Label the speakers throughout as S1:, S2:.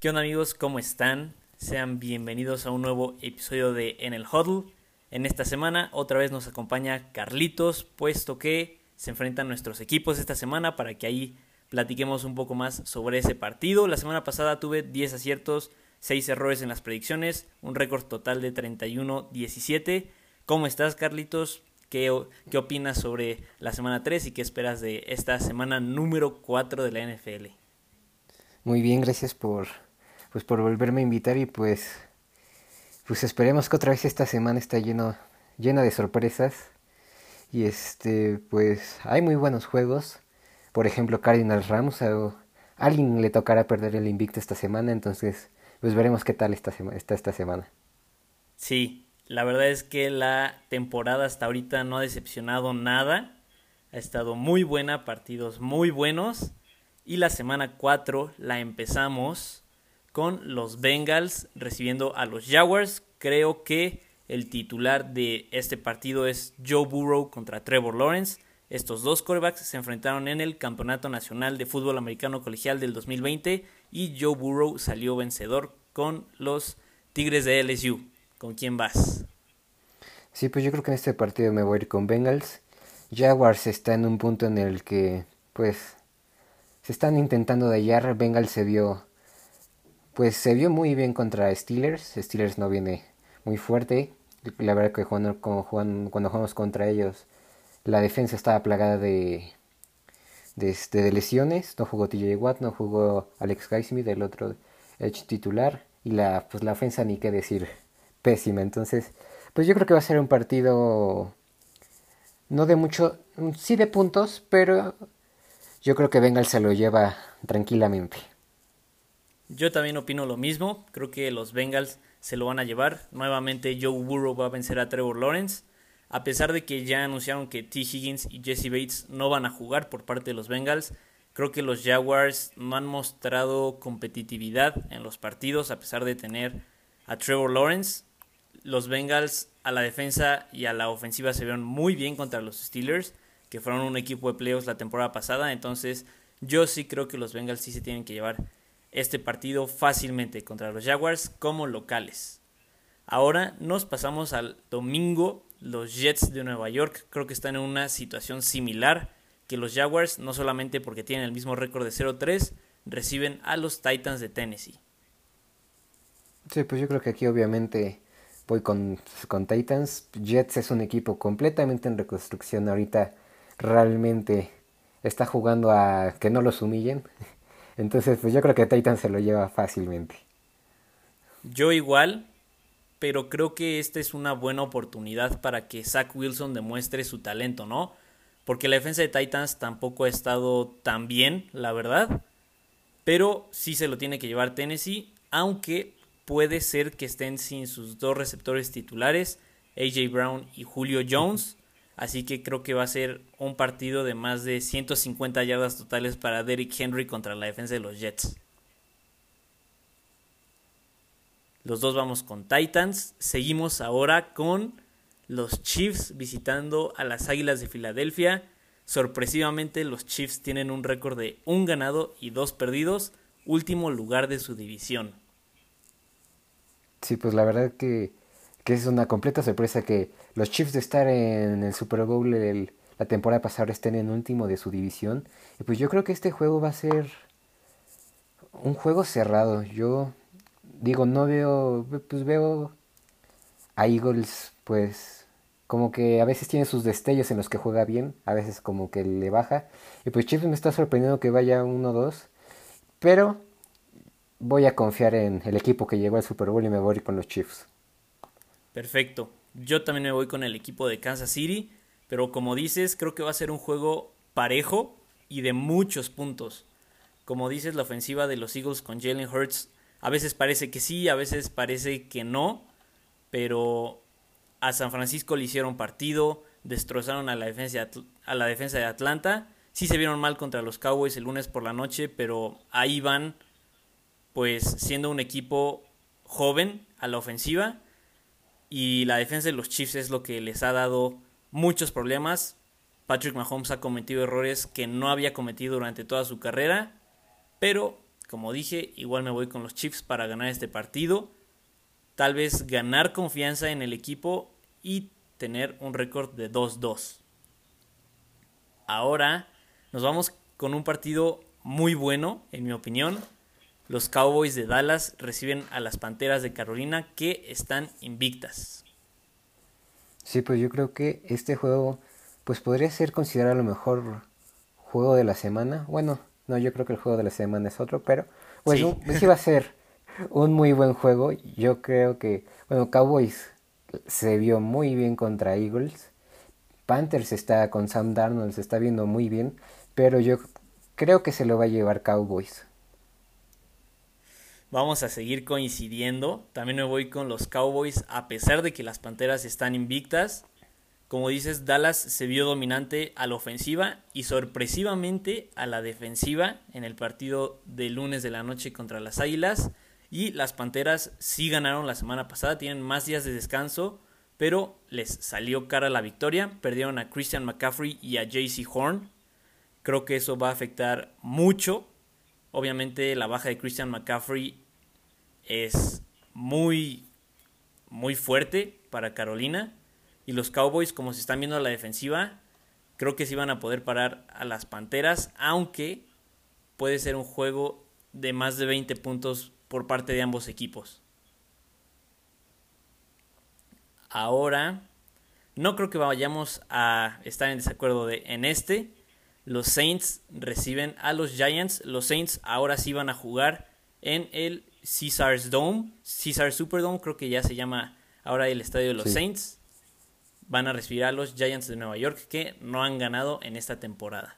S1: ¿Qué onda amigos? ¿Cómo están? Sean bienvenidos a un nuevo episodio de En el Huddle. En esta semana otra vez nos acompaña Carlitos, puesto que se enfrentan nuestros equipos esta semana para que ahí platiquemos un poco más sobre ese partido. La semana pasada tuve 10 aciertos, 6 errores en las predicciones, un récord total de 31-17. ¿Cómo estás Carlitos? ¿Qué, ¿Qué opinas sobre la semana 3 y qué esperas de esta semana número 4 de la NFL?
S2: Muy bien, gracias por pues por volverme a invitar y pues pues esperemos que otra vez esta semana está llena de sorpresas. Y este pues hay muy buenos juegos. Por ejemplo Cardinals Rams a alguien le tocará perder el invicto esta semana entonces pues veremos qué tal esta está esta semana.
S1: Sí la verdad es que la temporada hasta ahorita no ha decepcionado nada. Ha estado muy buena partidos muy buenos. Y la semana 4 la empezamos con los Bengals recibiendo a los Jaguars. Creo que el titular de este partido es Joe Burrow contra Trevor Lawrence. Estos dos quarterbacks se enfrentaron en el Campeonato Nacional de Fútbol Americano Colegial del 2020 y Joe Burrow salió vencedor con los Tigres de LSU. ¿Con quién vas?
S2: Sí, pues yo creo que en este partido me voy a ir con Bengals. Jaguars está en un punto en el que, pues, se están intentando de hallar. Bengals se vio pues se vio muy bien contra Steelers. Steelers no viene muy fuerte. La verdad que cuando, cuando jugamos contra ellos, la defensa estaba plagada de, este, de, lesiones. No jugó TJ Watt, no jugó Alex Highsmith, el otro edge titular. Y la, pues la ofensa ni qué decir, pésima. Entonces, pues yo creo que va a ser un partido no de mucho, sí de puntos, pero yo creo que Bengal se lo lleva tranquilamente.
S1: Yo también opino lo mismo. Creo que los Bengals se lo van a llevar. Nuevamente Joe Burrow va a vencer a Trevor Lawrence. A pesar de que ya anunciaron que T. Higgins y Jesse Bates no van a jugar por parte de los Bengals, creo que los Jaguars no han mostrado competitividad en los partidos a pesar de tener a Trevor Lawrence. Los Bengals a la defensa y a la ofensiva se vieron muy bien contra los Steelers, que fueron un equipo de playoffs la temporada pasada. Entonces yo sí creo que los Bengals sí se tienen que llevar este partido fácilmente contra los Jaguars como locales. Ahora nos pasamos al domingo. Los Jets de Nueva York creo que están en una situación similar que los Jaguars, no solamente porque tienen el mismo récord de 0-3, reciben a los Titans de Tennessee.
S2: Sí, pues yo creo que aquí obviamente voy con, con Titans. Jets es un equipo completamente en reconstrucción ahorita. Realmente está jugando a que no los humillen. Entonces, pues yo creo que Titan se lo lleva fácilmente.
S1: Yo igual, pero creo que esta es una buena oportunidad para que Zach Wilson demuestre su talento, ¿no? Porque la defensa de Titans tampoco ha estado tan bien, la verdad. Pero sí se lo tiene que llevar Tennessee, aunque puede ser que estén sin sus dos receptores titulares, AJ Brown y Julio Jones. Así que creo que va a ser un partido de más de 150 yardas totales para Derrick Henry contra la defensa de los Jets. Los dos vamos con Titans. Seguimos ahora con los Chiefs visitando a las Águilas de Filadelfia. Sorpresivamente los Chiefs tienen un récord de un ganado y dos perdidos, último lugar de su división.
S2: Sí, pues la verdad que que es una completa sorpresa que los Chiefs de estar en el Super Bowl la temporada pasada estén en último de su división. Y pues yo creo que este juego va a ser un juego cerrado. Yo digo, no veo, pues veo a Eagles, pues como que a veces tiene sus destellos en los que juega bien, a veces como que le baja. Y pues Chiefs me está sorprendiendo que vaya 1-2, pero voy a confiar en el equipo que llegó al Super Bowl y me voy a ir con los Chiefs.
S1: Perfecto. Yo también me voy con el equipo de Kansas City, pero como dices, creo que va a ser un juego parejo y de muchos puntos. Como dices, la ofensiva de los Eagles con Jalen Hurts a veces parece que sí, a veces parece que no, pero a San Francisco le hicieron partido, destrozaron a la defensa, a la defensa de Atlanta. Sí se vieron mal contra los Cowboys el lunes por la noche, pero ahí van, pues siendo un equipo joven a la ofensiva y la defensa de los Chiefs es lo que les ha dado muchos problemas. Patrick Mahomes ha cometido errores que no había cometido durante toda su carrera, pero como dije, igual me voy con los Chiefs para ganar este partido. Tal vez ganar confianza en el equipo y tener un récord de 2-2. Ahora nos vamos con un partido muy bueno, en mi opinión. Los Cowboys de Dallas reciben a las Panteras de Carolina que están invictas.
S2: Sí, pues yo creo que este juego pues podría ser considerado lo mejor juego de la semana. Bueno, no, yo creo que el juego de la semana es otro, pero pues sí, pues va a ser un muy buen juego. Yo creo que, bueno, Cowboys se vio muy bien contra Eagles. Panthers está con Sam Darnold, se está viendo muy bien, pero yo creo que se lo va a llevar Cowboys.
S1: Vamos a seguir coincidiendo. También me voy con los Cowboys, a pesar de que las Panteras están invictas. Como dices, Dallas se vio dominante a la ofensiva y sorpresivamente a la defensiva en el partido de lunes de la noche contra las Águilas. Y las Panteras sí ganaron la semana pasada, tienen más días de descanso, pero les salió cara la victoria. Perdieron a Christian McCaffrey y a JC Horn. Creo que eso va a afectar mucho. Obviamente la baja de Christian McCaffrey es muy, muy fuerte para Carolina y los Cowboys, como se están viendo a la defensiva, creo que sí van a poder parar a las Panteras, aunque puede ser un juego de más de 20 puntos por parte de ambos equipos. Ahora, no creo que vayamos a estar en desacuerdo de, en este. Los Saints reciben a los Giants. Los Saints ahora sí van a jugar en el Caesars Dome. Caesars Superdome, creo que ya se llama ahora el estadio de los Saints van a recibir a los Giants de Nueva York que no han ganado en esta temporada.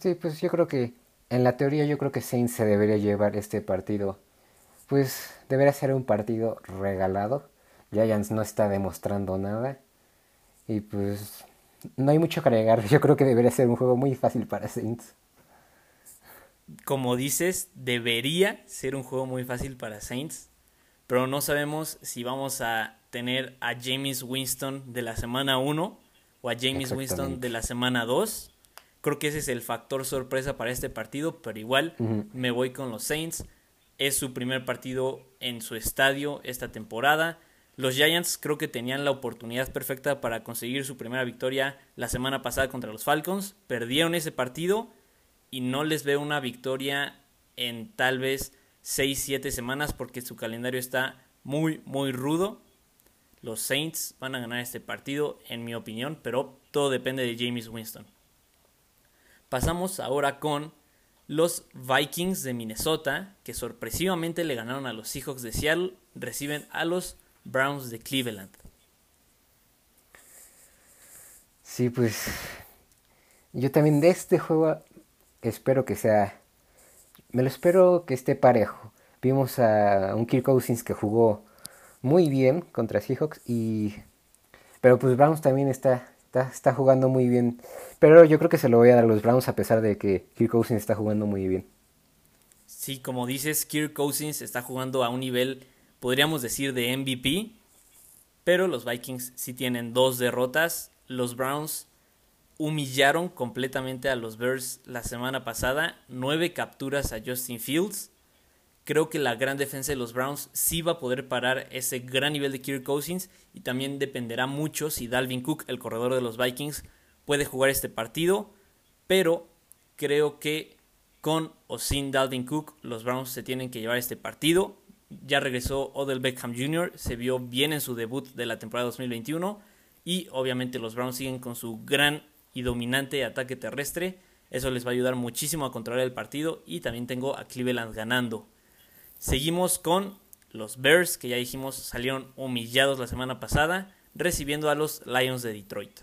S2: Sí, pues yo creo que en la teoría yo creo que Saints se debería llevar este partido. Pues debería ser un partido regalado. Giants no está demostrando nada. Y pues no hay mucho que agregar. Yo creo que debería ser un juego muy fácil para Saints.
S1: Como dices, debería ser un juego muy fácil para Saints. Pero no sabemos si vamos a tener a James Winston de la semana 1 o a James Winston de la semana 2. Creo que ese es el factor sorpresa para este partido, pero igual me voy con los Saints. Es su primer partido en su estadio esta temporada. Los Giants creo que tenían la oportunidad perfecta para conseguir su primera victoria la semana pasada contra los Falcons. Perdieron ese partido y no les veo una victoria en tal vez 6-7 semanas porque su calendario está muy, muy rudo. Los Saints van a ganar este partido, en mi opinión, pero todo depende de James Winston. Pasamos ahora con los Vikings de Minnesota, que sorpresivamente le ganaron a los Seahawks de Seattle, reciben a los Browns de Cleveland.
S2: Sí, pues yo también de este juego espero que sea, me lo espero que esté parejo. Vimos a un Kirk Cousins que jugó muy bien contra Seahawks y pero pues Browns también está, está, jugando muy bien. Pero yo creo que se lo voy a dar a los Browns a pesar de que Kirk Cousins está jugando muy bien.
S1: Sí, como dices, Kirk Cousins está jugando a un nivel, podríamos decir, de MVP. Pero los Vikings sí tienen dos derrotas. Los Browns humillaron completamente a los Bears la semana pasada. Nueve capturas a Justin Fields. Creo que la gran defensa de los Browns sí va a poder parar ese gran nivel de Kirk Cousins y también dependerá mucho si Dalvin Cook, el corredor de los Vikings, puede jugar este partido. Pero creo que con o sin Dalvin Cook, los Browns se tienen que llevar este partido. Ya regresó Odell Beckham Jr., se vio bien en su debut de la temporada 2021 y obviamente los Browns siguen con su gran y dominante ataque terrestre. Eso les va a ayudar muchísimo a controlar el partido y también tengo a Cleveland ganando. Seguimos con los Bears, que ya dijimos salieron humillados la semana pasada, recibiendo a los Lions de Detroit.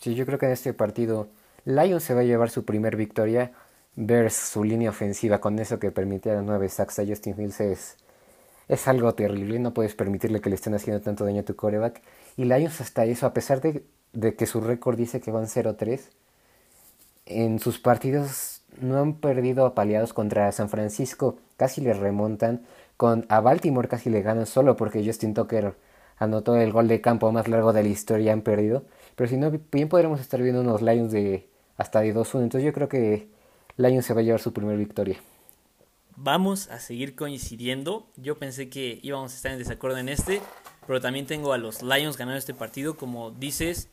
S2: Sí, yo creo que en este partido Lions se va a llevar su primer victoria. Bears, su línea ofensiva, con eso que permitía nueve sacks a Justin Fields es, es algo terrible. No puedes permitirle que le estén haciendo tanto daño a tu coreback. Y Lions hasta eso, a pesar de, de que su récord dice que van 0-3, en sus partidos no han perdido apaleados contra San Francisco, casi le remontan. Con, a Baltimore casi le ganan solo porque Justin Tucker anotó el gol de campo más largo de la historia han perdido. Pero si no, bien podremos estar viendo unos Lions de hasta de 2-1. Entonces yo creo que Lions se va a llevar su primera victoria.
S1: vamos a seguir coincidiendo. Yo pensé que íbamos a estar en desacuerdo en este, pero también tengo a los Lions ganando este partido. Como dices,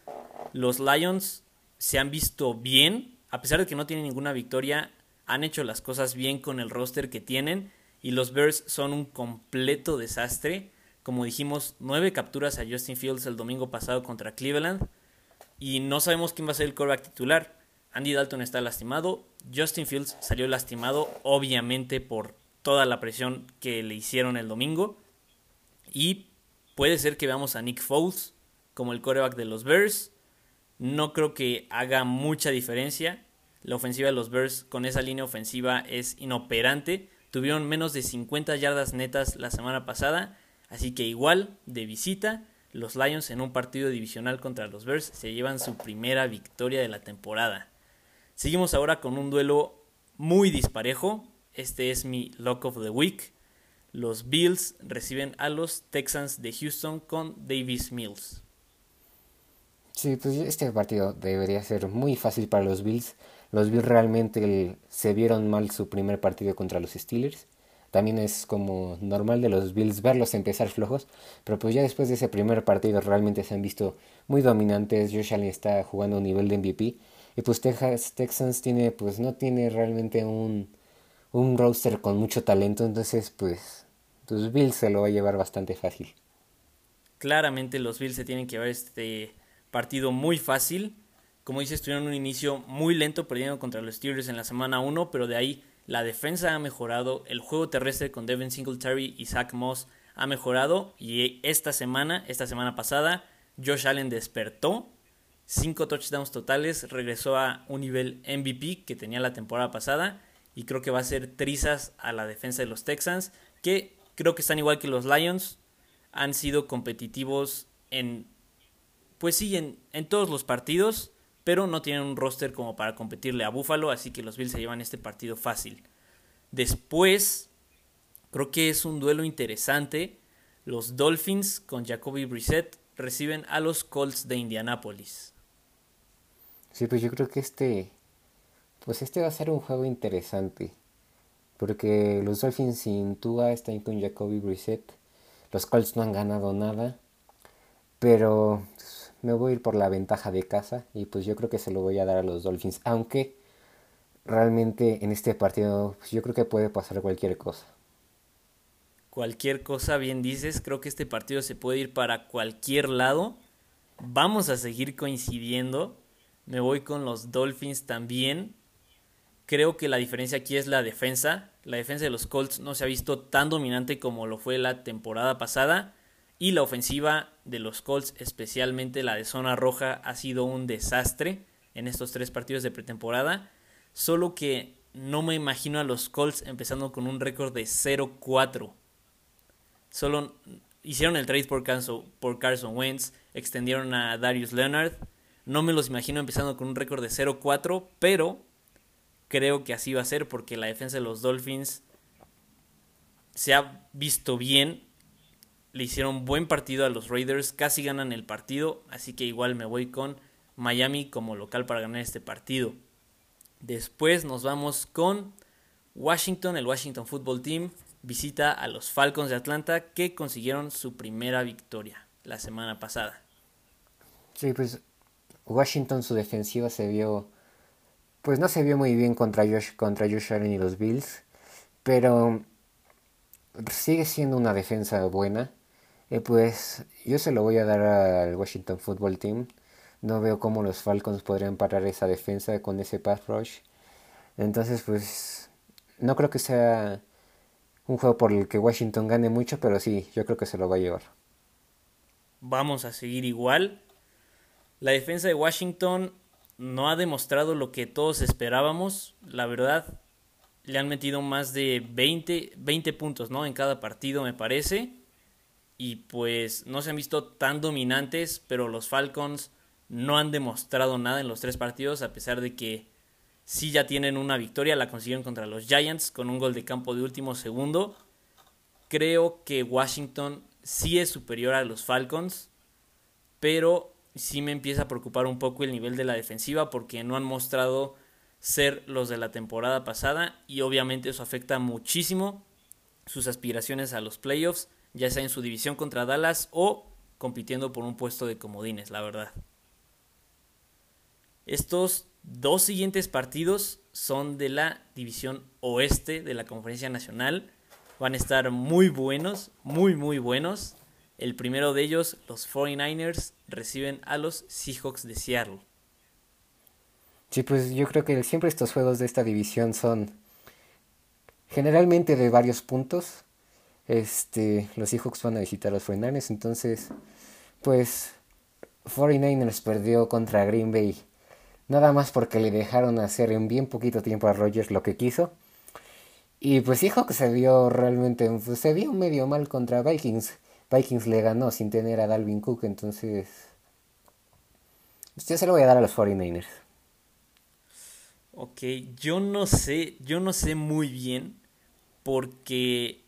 S1: los Lions se han visto bien, a pesar de que no tienen ninguna victoria, han hecho las cosas bien con el roster que tienen y los Bears son un completo desastre. Como dijimos, nueve capturas a Justin Fields el domingo pasado contra Cleveland y no sabemos quién va a ser el quarterback titular. Andy Dalton está lastimado, Justin Fields salió lastimado obviamente por toda la presión que le hicieron el domingo y puede ser que veamos a Nick Foles como el quarterback de los Bears. No creo que haga mucha diferencia. La ofensiva de los Bears con esa línea ofensiva es inoperante. Tuvieron menos de 50 yardas netas la semana pasada. Así que igual, de visita, los Lions en un partido divisional contra los Bears se llevan su primera victoria de la temporada. Seguimos ahora con un duelo muy disparejo. Este es mi Lock of the Week. Los Bills reciben a los Texans de Houston con Davis Mills.
S2: Sí, pues este partido debería ser muy fácil para los Bills. Los Bills realmente se vieron mal su primer partido contra los Steelers. También es como normal de los Bills verlos empezar flojos, pero pues ya después de ese primer partido realmente se han visto muy dominantes. Josh Allen está jugando a un nivel de MVP y pues Texas, Texans tiene pues no tiene realmente un un roster con mucho talento, entonces pues los Bills se lo va a llevar bastante fácil.
S1: Claramente los Bills se tienen que llevar este partido muy fácil. Como dices, tuvieron un inicio muy lento perdiendo contra los Steelers en la semana 1, pero de ahí la defensa ha mejorado, el juego terrestre con Devin Singletary y Zach Moss ha mejorado y esta semana, esta semana pasada, Josh Allen despertó, cinco touchdowns totales, regresó a un nivel MVP que tenía la temporada pasada y creo que va a ser trizas a la defensa de los Texans, que creo que están igual que los Lions, han sido competitivos en pues sí, en, todos los partidos, pero no tienen un roster como para competirle a Buffalo, así que los Bills se llevan este partido fácil. Después, creo que es un duelo interesante. Los Dolphins con Jacoby Brissett reciben a los Colts de Indianapolis.
S2: Sí, pues yo creo que este, pues este va a ser un juego interesante. Porque los Dolphins sin Tua están con Jacoby Brissett. Los Colts no han ganado nada. Pero me voy a ir por la ventaja de casa y pues yo creo que se lo voy a dar a los Dolphins, aunque realmente en este partido pues yo creo que puede pasar cualquier cosa.
S1: Cualquier cosa, bien dices, creo que este partido se puede ir para cualquier lado. Vamos a seguir coincidiendo. Me voy con los Dolphins también. Creo que la diferencia aquí es la defensa. La defensa de los Colts no se ha visto tan dominante como lo fue la temporada pasada. Y la ofensiva de los Colts, especialmente la de zona roja, ha sido un desastre en estos tres partidos de pretemporada. Solo que no me imagino a los Colts empezando con un récord de 0-4. Solo hicieron el trade por Carson, por Carson Wentz, extendieron a Darius Leonard. No me los imagino empezando con un récord de 0-4, pero creo que así va a ser porque la defensa de los Dolphins se ha visto bien le hicieron buen partido a los Raiders, casi ganan el partido, así que igual me voy con Miami como local para ganar este partido. Después nos vamos con Washington, el Washington Football Team visita a los Falcons de Atlanta que consiguieron su primera victoria la semana pasada.
S2: Sí, pues Washington su defensiva se vio pues no se vio muy bien contra Josh contra Josh Allen y los Bills, pero sigue siendo una defensa buena eh, pues yo se lo voy a dar al Washington Football Team. No veo cómo los Falcons podrían parar esa defensa con ese pass rush. Entonces, pues no creo que sea un juego por el que Washington gane mucho, pero sí, yo creo que se lo va a llevar.
S1: Vamos a seguir igual. La defensa de Washington no ha demostrado lo que todos esperábamos. La verdad, le han metido más de 20, 20 puntos ¿no? en cada partido, me parece y pues no se han visto tan dominantes, pero los Falcons no han demostrado nada en los tres partidos, a pesar de que sí ya tienen una victoria, la consiguieron contra los Giants con un gol de campo de último segundo. Creo que Washington sí es superior a los Falcons, pero sí me empieza a preocupar un poco el nivel de la defensiva porque no han mostrado ser los de la temporada pasada y obviamente eso afecta muchísimo sus aspiraciones a los playoffs, ya sea en su división contra Dallas o compitiendo por un puesto de comodines, la verdad. Estos dos siguientes partidos son de la división oeste de la Conferencia Nacional. Van a estar muy buenos, muy muy buenos. El primero de ellos, los 49ers, reciben a los Seahawks de Seattle.
S2: Sí, pues yo creo que siempre estos juegos de esta división son generalmente de varios puntos. Este, los Seahawks van a visitar a los 49ers, entonces, pues 49ers perdió contra Green Bay. Nada más porque le dejaron hacer en bien poquito tiempo a Rogers lo que quiso. Y pues Seahawks se vio realmente, se vio medio mal contra Vikings. Vikings le ganó sin tener a Dalvin Cook, entonces... Usted se lo voy a dar a los 49ers.
S1: Ok, yo no sé, yo no sé muy bien porque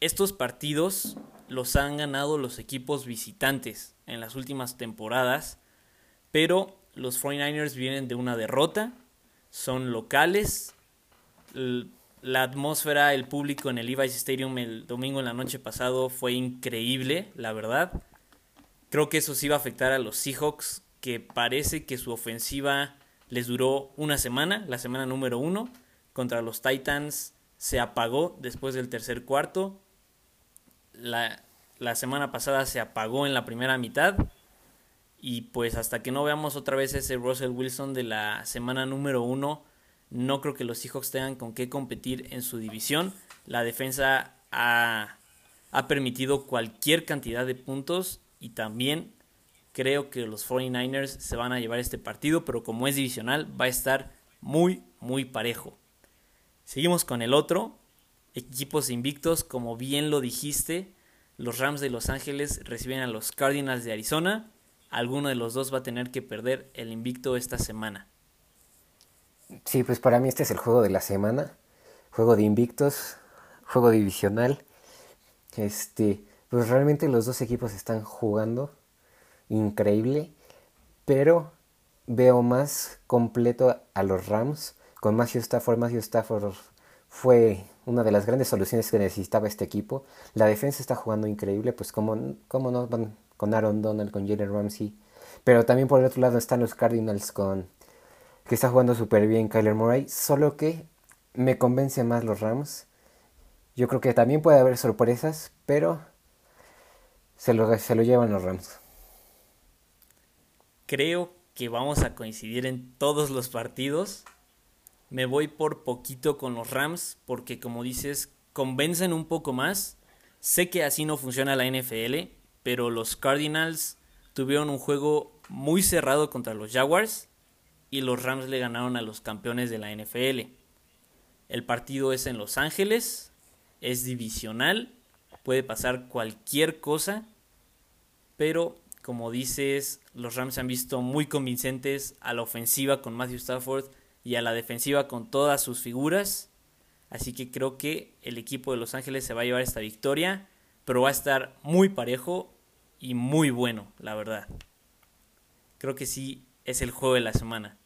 S1: estos partidos los han ganado los equipos visitantes en las últimas temporadas, pero los 49ers vienen de una derrota, son locales, la atmósfera, el público en el Levi's Stadium el domingo en la noche pasado fue increíble, la verdad. Creo que eso sí iba a afectar a los Seahawks, que parece que su ofensiva les duró una semana, la semana número uno. Contra los Titans se apagó después del tercer cuarto. La, la semana pasada se apagó en la primera mitad. Y pues hasta que no veamos otra vez ese Russell Wilson de la semana número uno, no creo que los Seahawks tengan con qué competir en su división. La defensa ha, permitido cualquier cantidad de puntos y también creo que los 49ers se van a llevar este partido, pero como es divisional va a estar muy, muy parejo. Seguimos con el otro, equipos invictos, como bien lo dijiste, los Rams de Los Ángeles reciben a los Cardinals de Arizona. Alguno de los dos va a tener que perder el invicto esta semana.
S2: Sí, pues para mí este es el juego de la semana. Juego de invictos, juego divisional. Este, pues realmente los dos equipos están jugando increíble, pero veo más completo a los Rams con Matthew Stafford. Matthew Stafford fue una de las grandes soluciones que necesitaba este equipo. La defensa está jugando increíble, pues como, no van con Aaron Donald, con Jalen Ramsey. Pero también por el otro lado están los Cardinals con que está jugando súper bien Kyler Murray, solo que me convence más los Rams. Yo creo que también puede haber sorpresas, pero se lo, se lo llevan los Rams.
S1: Creo que vamos a coincidir en todos los partidos. Me voy por poquito con los Rams porque como dices, convencen un poco más. Sé que así no funciona la NFL, pero los Cardinals tuvieron un juego muy cerrado contra los Jaguars y los Rams le ganaron a los campeones de la NFL. El partido es en Los Ángeles, es divisional, puede pasar cualquier cosa, pero como dices, los Rams se han visto muy convincentes a la ofensiva con Matthew Stafford y a la defensiva con todas sus figuras. Así que creo que el equipo de Los Ángeles se va a llevar esta victoria, pero va a estar muy parejo y muy bueno, la verdad. Creo que sí es el juego de la semana.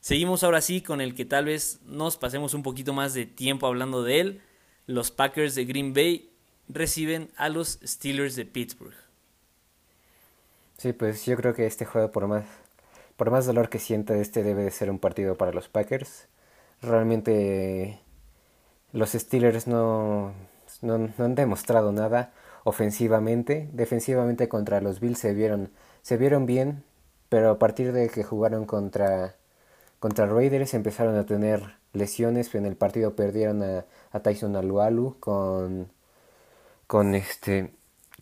S1: Seguimos ahora sí con el que tal vez nos pasemos un poquito más de tiempo hablando de él. Los Packers de Green Bay reciben a los Steelers de Pittsburgh.
S2: Sí, pues yo creo que este juego, por más, por más dolor que sienta, este debe de ser un partido para los Packers. Realmente los Steelers no, no, han demostrado nada ofensivamente. Defensivamente contra los Bills se vieron, se vieron bien, pero a partir de que jugaron contra contra Raiders empezaron a tener lesiones. En el partido perdieron a, Tyson Alualu con, con, este,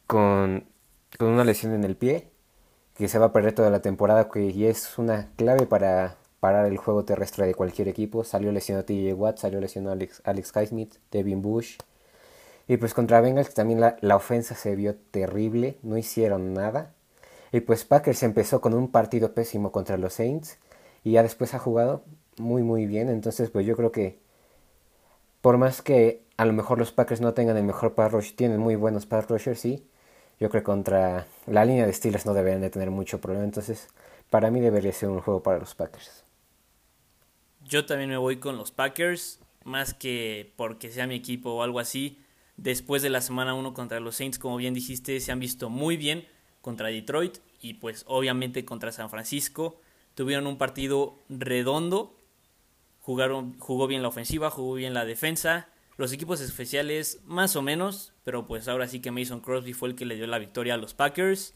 S2: con, una lesión en el pie que se va a perder toda la temporada que y es una clave para parar el juego terrestre de cualquier equipo. Salió lesionado TJ Watt, salió lesionado Alex, Alex Devin Bush. Y pues contra Bengals también la, la, ofensa se vio terrible, no hicieron nada. Y pues Packers empezó con un partido pésimo contra los Saints y ya después ha jugado muy muy bien. Entonces pues yo creo que por más que a lo mejor los Packers no tengan el mejor pass rush, tienen muy buenos pass rushers, sí. Yo creo que contra la línea de Steelers no deberían de tener mucho problema. Entonces para mí debería ser un juego para los Packers.
S1: Yo también me voy con los Packers, más que porque sea mi equipo o algo así. Después de la semana 1 contra los Saints, como bien dijiste, se han visto muy bien contra Detroit y pues obviamente contra San Francisco. Tuvieron un partido redondo, jugaron, jugó bien la ofensiva, jugó bien la defensa. Los equipos especiales más o menos, pero pues ahora sí que Mason Crosby fue el que le dio la victoria a los Packers.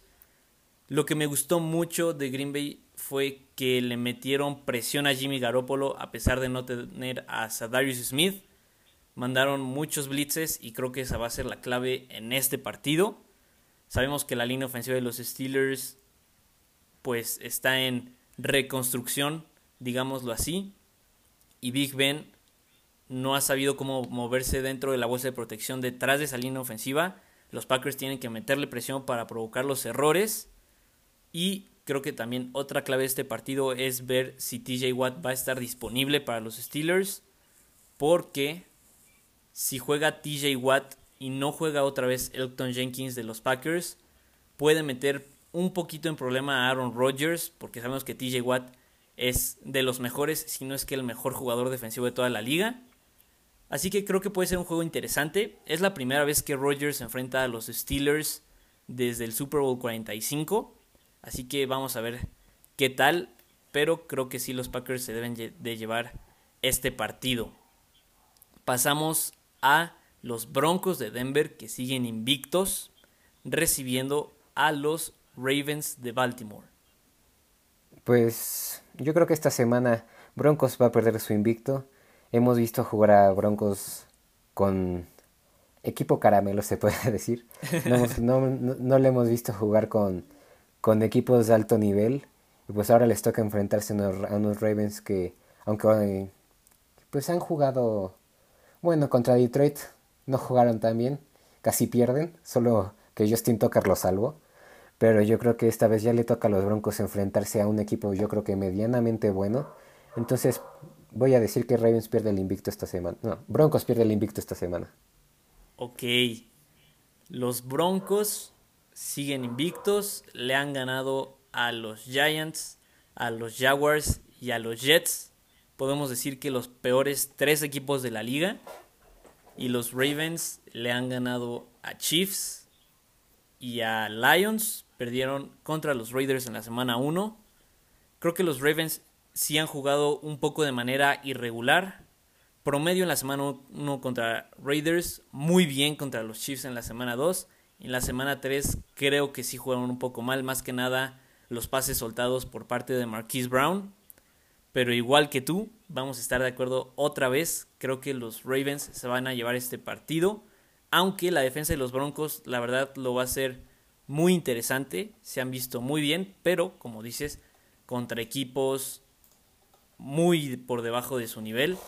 S1: Lo que me gustó mucho de Green Bay fue que le metieron presión a Jimmy Garoppolo a pesar de no tener a Sadarius Smith. Mandaron muchos blitzes y creo que esa va a ser la clave en este partido. Sabemos que la línea ofensiva de los Steelers pues está en reconstrucción, digámoslo así. Y Big Ben no ha sabido cómo moverse dentro de la bolsa de protección detrás de esa línea ofensiva. Los Packers tienen que meterle presión para provocar los errores. Y creo que también otra clave de este partido es ver si TJ Watt va a estar disponible para los Steelers. Porque si juega TJ Watt y no juega otra vez Elton Jenkins de los Packers, puede meter un poquito en problema a Aaron Rodgers. Porque sabemos que TJ Watt es de los mejores, si no es que el mejor jugador defensivo de toda la liga. Así que creo que puede ser un juego interesante. Es la primera vez que Rodgers se enfrenta a los Steelers desde el Super Bowl 45. Así que vamos a ver qué tal. Pero creo que sí los Packers se deben de llevar este partido. Pasamos a los Broncos de Denver que siguen invictos recibiendo a los Ravens de Baltimore.
S2: Pues yo creo que esta semana Broncos va a perder su invicto. Hemos visto jugar a Broncos con equipo caramelo, se puede decir. No, le hemos visto jugar con, con equipos de alto nivel. Y pues ahora les toca enfrentarse a unos Ravens que, aunque pues han jugado, bueno, contra Detroit no jugaron tan bien, casi pierden, solo que Justin Tucker lo salvó. Pero yo creo que esta vez ya le toca a los Broncos enfrentarse a un equipo yo creo que medianamente bueno. Entonces voy a decir que Ravens pierde el invicto esta semana. No, Broncos pierde el invicto esta semana.
S1: Ok. Los Broncos siguen invictos. Le han ganado a los Giants, a los Jaguars y a los Jets. Podemos decir que los peores tres equipos de la liga. Y los Ravens le han ganado a Chiefs y a Lions perdieron contra los Raiders en la semana 1. Creo que los Ravens sí han jugado un poco de manera irregular. Promedio en la semana 1 contra Raiders, muy bien contra los Chiefs en la semana 2. En la semana 3 creo que sí jugaron un poco mal, más que nada los pases soltados por parte de Marquise Brown. Pero igual que tú, vamos a estar de acuerdo otra vez. Creo que los Ravens se van a llevar este partido. Aunque la defensa de los Broncos, la verdad, lo va a hacer muy interesante, se han visto muy bien, pero como dices, contra equipos muy por debajo de su nivel.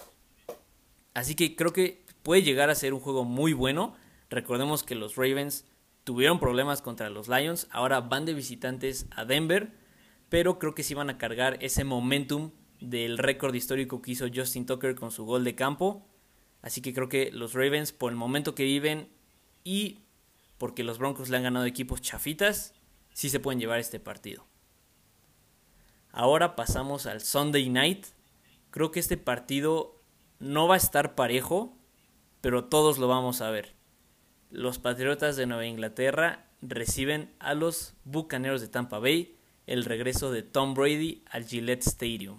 S1: Así que creo que puede llegar a ser un juego muy bueno. Recordemos que los Ravens tuvieron problemas contra los Lions, ahora van de visitantes a Denver, pero creo que sí van a cargar ese momentum del récord histórico que hizo Justin Tucker con su gol de campo. Así que creo que los Ravens, por el momento que viven y porque los Broncos le han ganado equipos chafitas, sí se pueden llevar este partido. Ahora pasamos al Sunday Night. Creo que este partido no va a estar parejo, pero todos lo vamos a ver. Los Patriotas de Nueva Inglaterra reciben a los Bucaneros de Tampa Bay el regreso de Tom Brady al Gillette Stadium.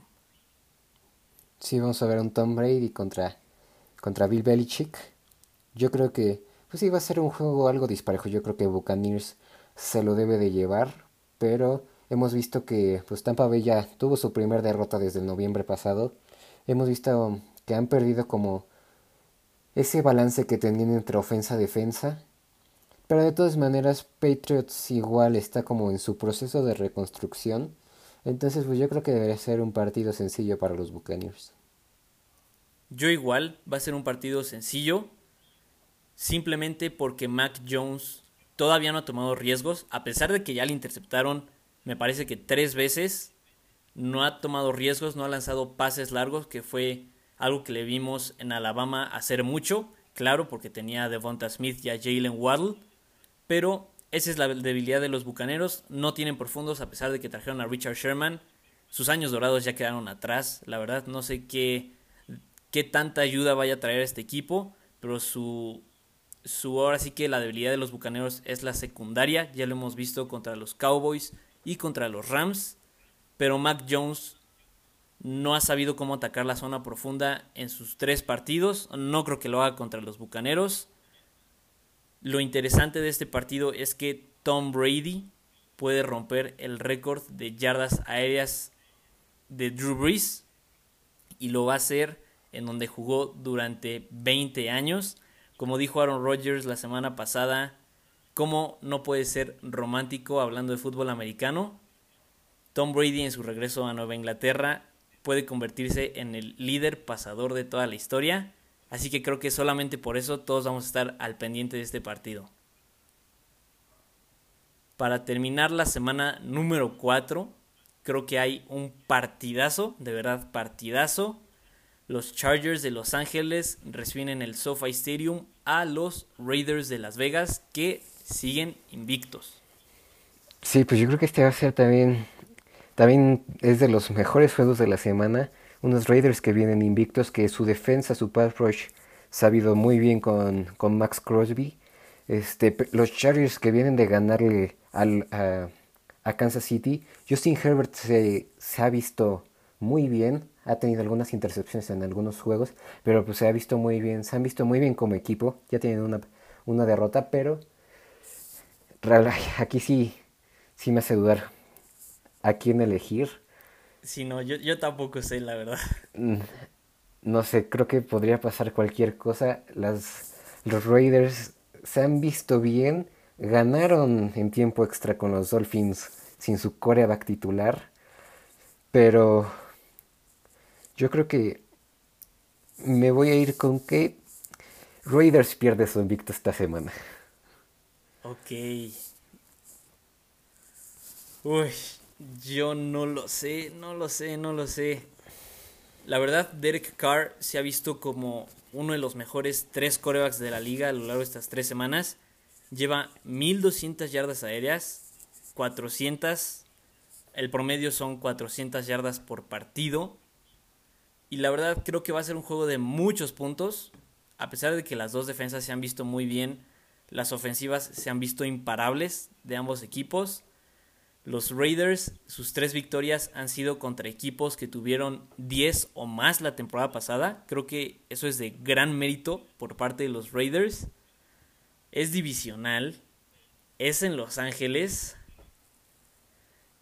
S2: Sí, vamos a ver un Tom Brady contra, contra Bill Belichick. Yo creo que pues sí, va a ser un juego algo disparejo. Yo creo que Buccaneers se lo debe de llevar, pero hemos visto que pues Tampa Bay ya tuvo su primer derrota desde el noviembre pasado. Hemos visto que han perdido como ese balance que tenían entre ofensa-defensa. Pero de todas maneras, Patriots igual está como en su proceso de reconstrucción. Entonces, pues yo creo que debería ser un partido sencillo para los Buccaneers.
S1: Yo igual, va a ser un partido sencillo simplemente porque Mac Jones todavía no ha tomado riesgos, a pesar de que ya le interceptaron, me parece que tres veces, no ha tomado riesgos, no ha lanzado pases largos, que fue algo que le vimos en Alabama hacer mucho, claro, porque tenía a Devonta Smith y a Jalen Waddle, pero esa es la debilidad de los Bucaneros, no tienen profundos a pesar de que trajeron a Richard Sherman, sus años dorados ya quedaron atrás. La verdad, no sé qué, qué tanta ayuda vaya a traer a este equipo, pero su, su ahora sí que la debilidad de los Bucaneros es la secundaria. Ya lo hemos visto contra los Cowboys y contra los Rams. Pero Mac Jones no ha sabido cómo atacar la zona profunda en sus tres partidos. No creo que lo haga contra los Bucaneros. Lo interesante de este partido es que Tom Brady puede romper el récord de yardas aéreas de Drew Brees y lo va a hacer en donde jugó durante 20 años. Como dijo Aaron Rodgers la semana pasada, ¿cómo no puede ser romántico hablando de fútbol americano? Tom Brady en su regreso a Nueva Inglaterra puede convertirse en el líder pasador de toda la historia. Así que creo que solamente por eso todos vamos a estar al pendiente de este partido. Para terminar la semana número 4, creo que hay un partidazo, de verdad partidazo. Los Chargers de Los Ángeles reciben en el SoFi Stadium a los Raiders de Las Vegas que siguen invictos.
S2: Sí, pues yo creo que este va a ser también también es de los mejores juegos de la semana. Unos Raiders que vienen invictos, que su defensa, su pass rush, sabido muy bien con, con Max Crosby. Este, los Chargers que vienen de ganarle al, a, Kansas City. Justin Herbert se, se, ha visto muy bien. Ha tenido algunas intercepciones en algunos juegos, pero pues se ha visto muy bien. Se han visto muy bien como equipo. Ya tienen una, una derrota, pero aquí sí, sí me hace dudar a quién elegir.
S1: Sí, no, yo, yo tampoco sé, la verdad. Mm,
S2: no sé, creo que podría pasar cualquier cosa. Las, los Raiders se han visto bien. Ganaron en tiempo extra con los Dolphins sin su coreback titular. Pero yo creo que me voy a ir con que Raiders pierde su invicto esta semana.
S1: Ok. Uy, yo no lo sé, no lo sé, no lo sé. La verdad, Derek Carr se ha visto como uno de los mejores tres corebacks de la liga a lo largo de estas tres semanas. Lleva 1200 yardas aéreas, 400, el promedio son 400 yardas por partido. Y la verdad creo que va a ser un juego de muchos puntos. A pesar de que las dos defensas se han visto muy bien, las ofensivas se han visto imparables de ambos equipos. Los Raiders, sus tres victorias han sido contra equipos que tuvieron 10 o más la temporada pasada. Creo que eso es de gran mérito por parte de los Raiders. Es divisional. Es en Los Ángeles.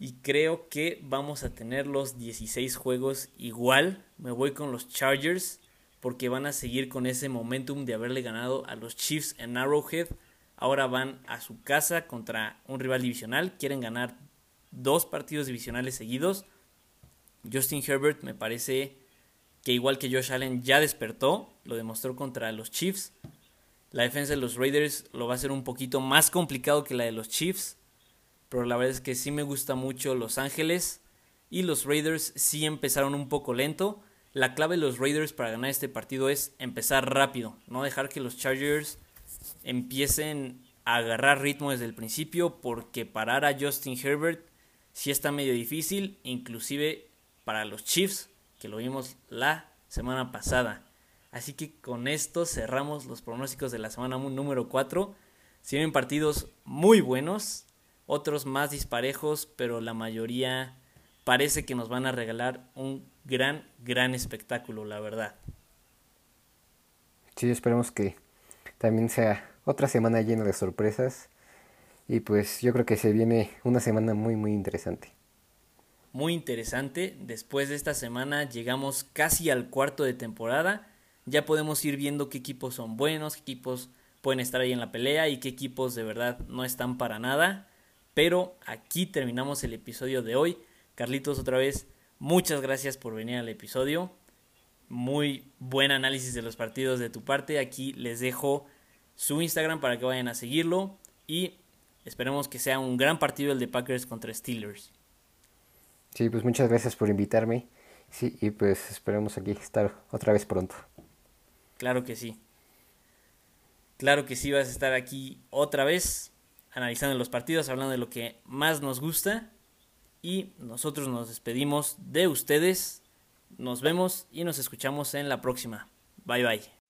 S1: Y creo que vamos a tener los 16 juegos igual. Me voy con los Chargers porque van a seguir con ese momentum de haberle ganado a los Chiefs en Arrowhead. Ahora van a su casa contra un rival divisional. Quieren ganar dos partidos divisionales seguidos. Justin Herbert me parece que igual que Josh Allen ya despertó, lo demostró contra los Chiefs. La defensa de los Raiders lo va a hacer un poquito más complicado que la de los Chiefs, pero la verdad es que sí me gusta mucho Los Ángeles y los Raiders sí empezaron un poco lento. La clave de los Raiders para ganar este partido es empezar rápido, no dejar que los Chargers empiecen a agarrar ritmo desde el principio porque parar a Justin Herbert sí está medio difícil, inclusive para los Chiefs, que lo vimos la semana pasada. Así que con esto cerramos los pronósticos de la semana número 4. Si vienen partidos muy buenos, otros más disparejos, pero la mayoría parece que nos van a regalar un gran, gran espectáculo, la verdad.
S2: Sí, esperemos que también sea otra semana llena de sorpresas y pues yo creo que se viene una semana muy, muy interesante.
S1: Muy interesante. Después de esta semana llegamos casi al cuarto de temporada. Ya podemos ir viendo qué equipos son buenos, qué equipos pueden estar ahí en la pelea y qué equipos de verdad no están para nada. Pero aquí terminamos el episodio de hoy. Carlitos, otra vez, muchas gracias por venir al episodio. Muy buen análisis de los partidos de tu parte. Aquí les dejo su Instagram para que vayan a seguirlo. Y Esperemos que sea un gran partido el de Packers contra Steelers.
S2: Sí, pues muchas gracias por invitarme. Sí, y pues esperemos aquí estar otra vez pronto.
S1: Claro que sí. Claro que sí vas a estar aquí otra vez analizando los partidos, hablando de lo que más nos gusta. y nosotros nos despedimos de ustedes. Nos vemos y nos escuchamos en la próxima. Bye bye.